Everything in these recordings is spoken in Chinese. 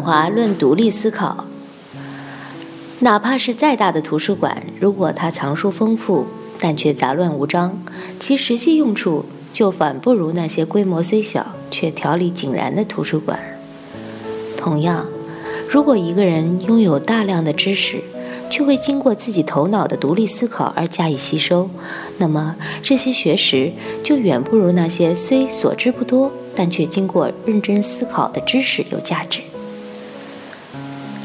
华论独立思考。哪怕是再大的图书馆，如果它藏书丰富，但却杂乱无章，其实际用处就反不如那些规模虽小却条理井然的图书馆。同样，如果一个人拥有大量的知识，却未经过自己头脑的独立思考而加以吸收，那么这些学识就远不如那些虽所知不多，但却经过认真思考的知识有价值。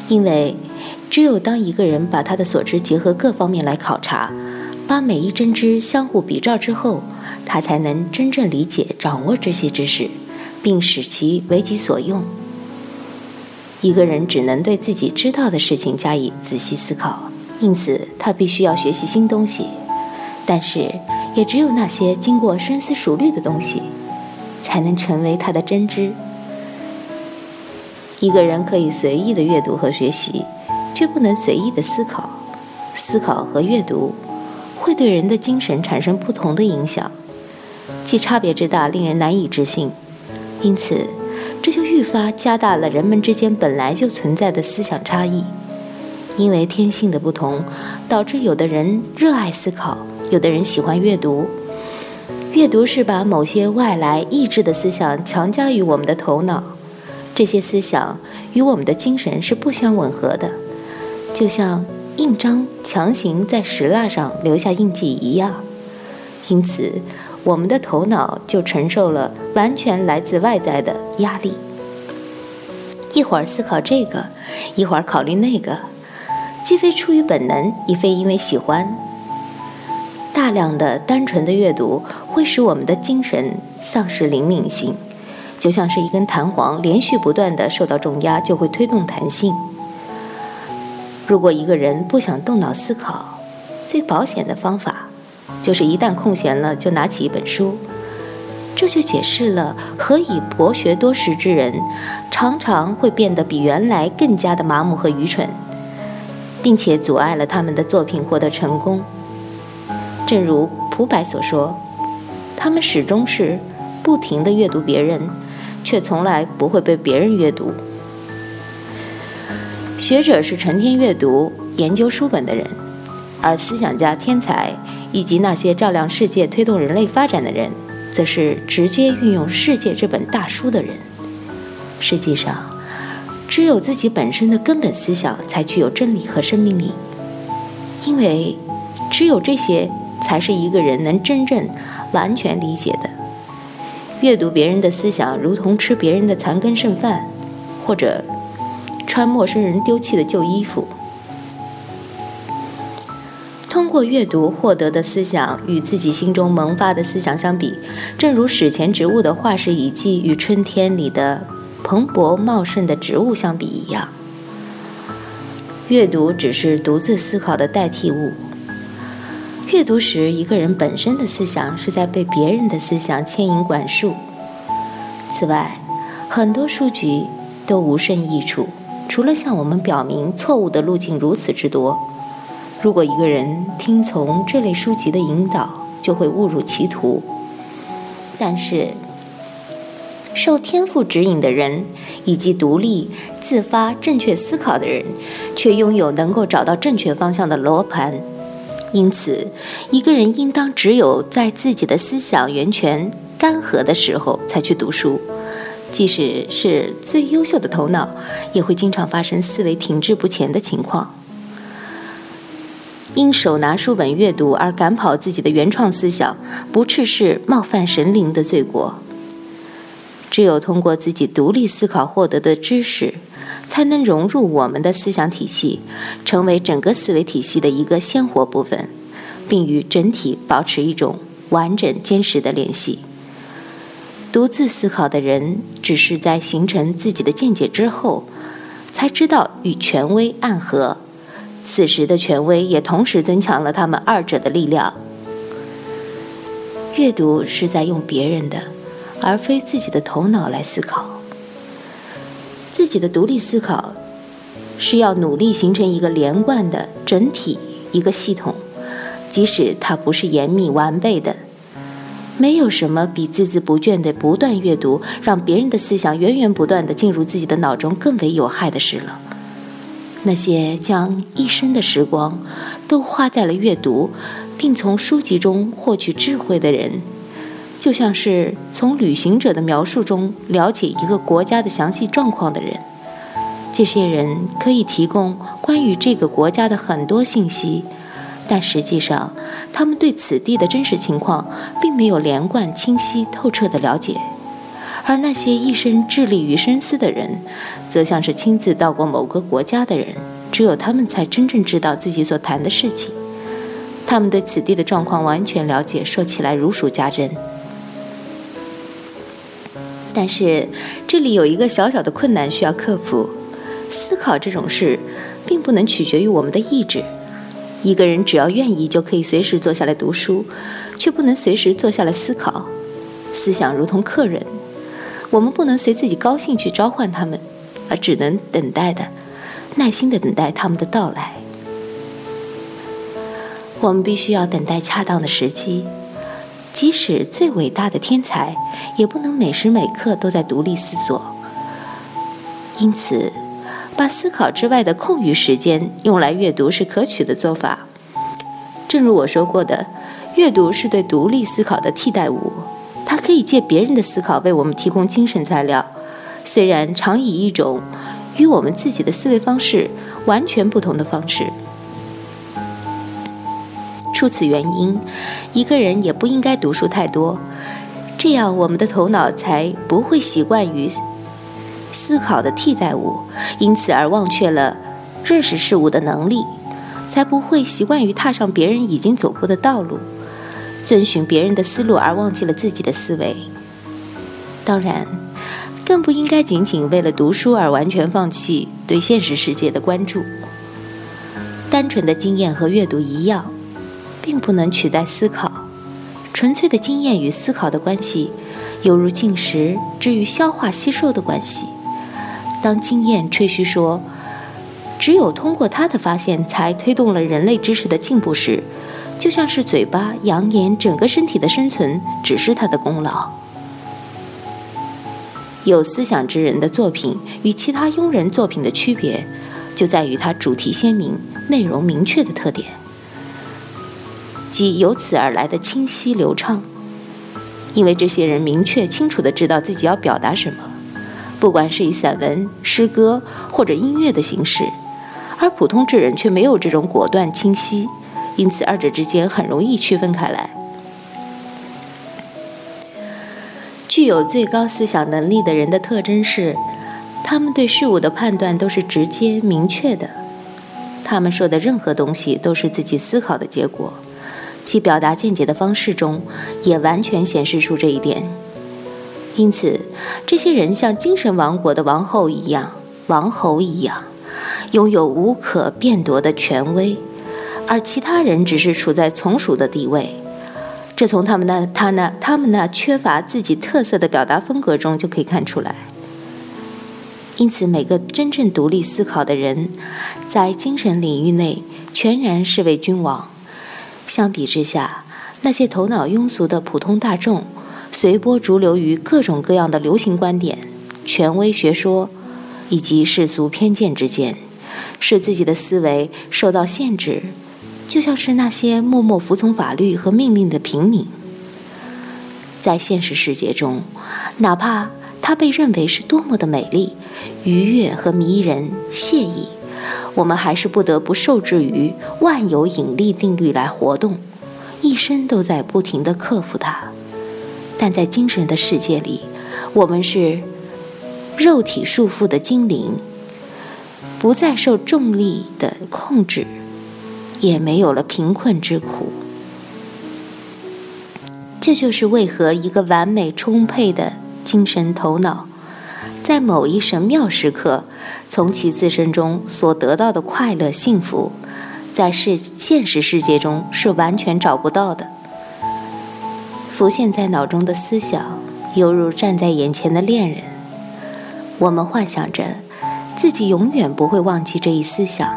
因为，只有当一个人把他的所知结合各方面来考察，把每一真知相互比照之后，他才能真正理解、掌握这些知识，并使其为己所用。一个人只能对自己知道的事情加以仔细思考，因此他必须要学习新东西。但是，也只有那些经过深思熟虑的东西，才能成为他的真知。一个人可以随意的阅读和学习，却不能随意的思考。思考和阅读会对人的精神产生不同的影响，其差别之大令人难以置信。因此，这就愈发加大了人们之间本来就存在的思想差异。因为天性的不同，导致有的人热爱思考，有的人喜欢阅读。阅读是把某些外来意志的思想强加于我们的头脑。这些思想与我们的精神是不相吻合的，就像印章强行在石蜡上留下印记一样。因此，我们的头脑就承受了完全来自外在的压力。一会儿思考这个，一会儿考虑那个，既非出于本能，亦非因为喜欢。大量的单纯的阅读会使我们的精神丧失灵敏性。就像是一根弹簧，连续不断的受到重压，就会推动弹性。如果一个人不想动脑思考，最保险的方法，就是一旦空闲了就拿起一本书。这就解释了何以博学多识之人常常会变得比原来更加的麻木和愚蠢，并且阻碍了他们的作品获得成功。正如蒲白所说，他们始终是不停地阅读别人。却从来不会被别人阅读。学者是成天阅读、研究书本的人，而思想家、天才以及那些照亮世界、推动人类发展的人，则是直接运用世界这本大书的人。实际上，只有自己本身的根本思想才具有真理和生命力，因为只有这些才是一个人能真正、完全理解的。阅读别人的思想，如同吃别人的残羹剩饭，或者穿陌生人丢弃的旧衣服。通过阅读获得的思想，与自己心中萌发的思想相比，正如史前植物的化石遗迹与春天里的蓬勃茂盛的植物相比一样。阅读只是独自思考的代替物。阅读时，一个人本身的思想是在被别人的思想牵引管束。此外，很多书籍都无甚益处，除了向我们表明错误的路径如此之多。如果一个人听从这类书籍的引导，就会误入歧途。但是，受天赋指引的人，以及独立自发、正确思考的人，却拥有能够找到正确方向的罗盘。因此，一个人应当只有在自己的思想源泉干涸的时候才去读书。即使是最优秀的头脑，也会经常发生思维停滞不前的情况。因手拿书本阅读而赶跑自己的原创思想，不啻是冒犯神灵的罪过。只有通过自己独立思考获得的知识。才能融入我们的思想体系，成为整个思维体系的一个鲜活部分，并与整体保持一种完整坚实的联系。独自思考的人，只是在形成自己的见解之后，才知道与权威暗合。此时的权威也同时增强了他们二者的力量。阅读是在用别人的，而非自己的头脑来思考。自己的独立思考，是要努力形成一个连贯的整体，一个系统，即使它不是严密完备的。没有什么比孜孜不倦地不断阅读，让别人的思想源源不断地进入自己的脑中更为有害的事了。那些将一生的时光都花在了阅读，并从书籍中获取智慧的人，就像是从旅行者的描述中了解一个国家的详细状况的人。这些人可以提供关于这个国家的很多信息。但实际上，他们对此地的真实情况并没有连贯、清晰、透彻的了解，而那些一生致力于深思的人，则像是亲自到过某个国家的人，只有他们才真正知道自己所谈的事情。他们对此地的状况完全了解，说起来如数家珍。但是，这里有一个小小的困难需要克服：思考这种事，并不能取决于我们的意志。一个人只要愿意，就可以随时坐下来读书，却不能随时坐下来思考。思想如同客人，我们不能随自己高兴去召唤他们，而只能等待的、耐心的等待他们的到来。我们必须要等待恰当的时机，即使最伟大的天才，也不能每时每刻都在独立思索。因此。把思考之外的空余时间用来阅读是可取的做法。正如我说过的，阅读是对独立思考的替代物，它可以借别人的思考为我们提供精神材料，虽然常以一种与我们自己的思维方式完全不同的方式。出此原因，一个人也不应该读书太多，这样我们的头脑才不会习惯于。思考的替代物，因此而忘却了认识事物的能力，才不会习惯于踏上别人已经走过的道路，遵循别人的思路而忘记了自己的思维。当然，更不应该仅仅为了读书而完全放弃对现实世界的关注。单纯的经验和阅读一样，并不能取代思考。纯粹的经验与思考的关系，犹如进食之于消化吸收的关系。当经验吹嘘说，只有通过他的发现才推动了人类知识的进步时，就像是嘴巴扬言整个身体的生存只是他的功劳。有思想之人的作品与其他庸人作品的区别，就在于它主题鲜明、内容明确的特点，即由此而来的清晰流畅。因为这些人明确清楚地知道自己要表达什么。不管是以散文、诗歌或者音乐的形式，而普通之人却没有这种果断清晰，因此二者之间很容易区分开来。具有最高思想能力的人的特征是，他们对事物的判断都是直接明确的，他们说的任何东西都是自己思考的结果，其表达见解的方式中也完全显示出这一点。因此，这些人像精神王国的王后一样、王侯一样，拥有无可辩夺的权威，而其他人只是处在从属的地位。这从他们那、他那、他们那缺乏自己特色的表达风格中就可以看出来。因此，每个真正独立思考的人，在精神领域内全然是为君王。相比之下，那些头脑庸俗的普通大众。随波逐流于各种各样的流行观点、权威学说以及世俗偏见之间，使自己的思维受到限制，就像是那些默默服从法律和命令的平民。在现实世界中，哪怕它被认为是多么的美丽、愉悦和迷人、惬意，我们还是不得不受制于万有引力定律来活动，一生都在不停地克服它。但在精神的世界里，我们是肉体束缚的精灵，不再受重力的控制，也没有了贫困之苦。这就是为何一个完美充沛的精神头脑，在某一神妙时刻，从其自身中所得到的快乐幸福，在世现实世界中是完全找不到的。浮现在脑中的思想，犹如站在眼前的恋人。我们幻想着自己永远不会忘记这一思想，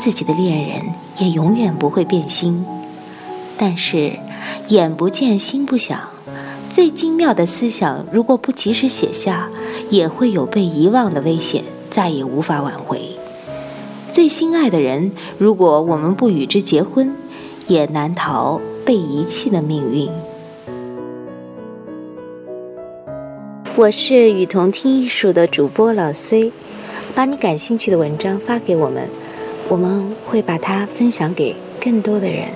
自己的恋人也永远不会变心。但是，眼不见心不想，最精妙的思想如果不及时写下，也会有被遗忘的危险，再也无法挽回。最心爱的人，如果我们不与之结婚，也难逃被遗弃的命运。我是雨桐听艺术的主播老 C，把你感兴趣的文章发给我们，我们会把它分享给更多的人。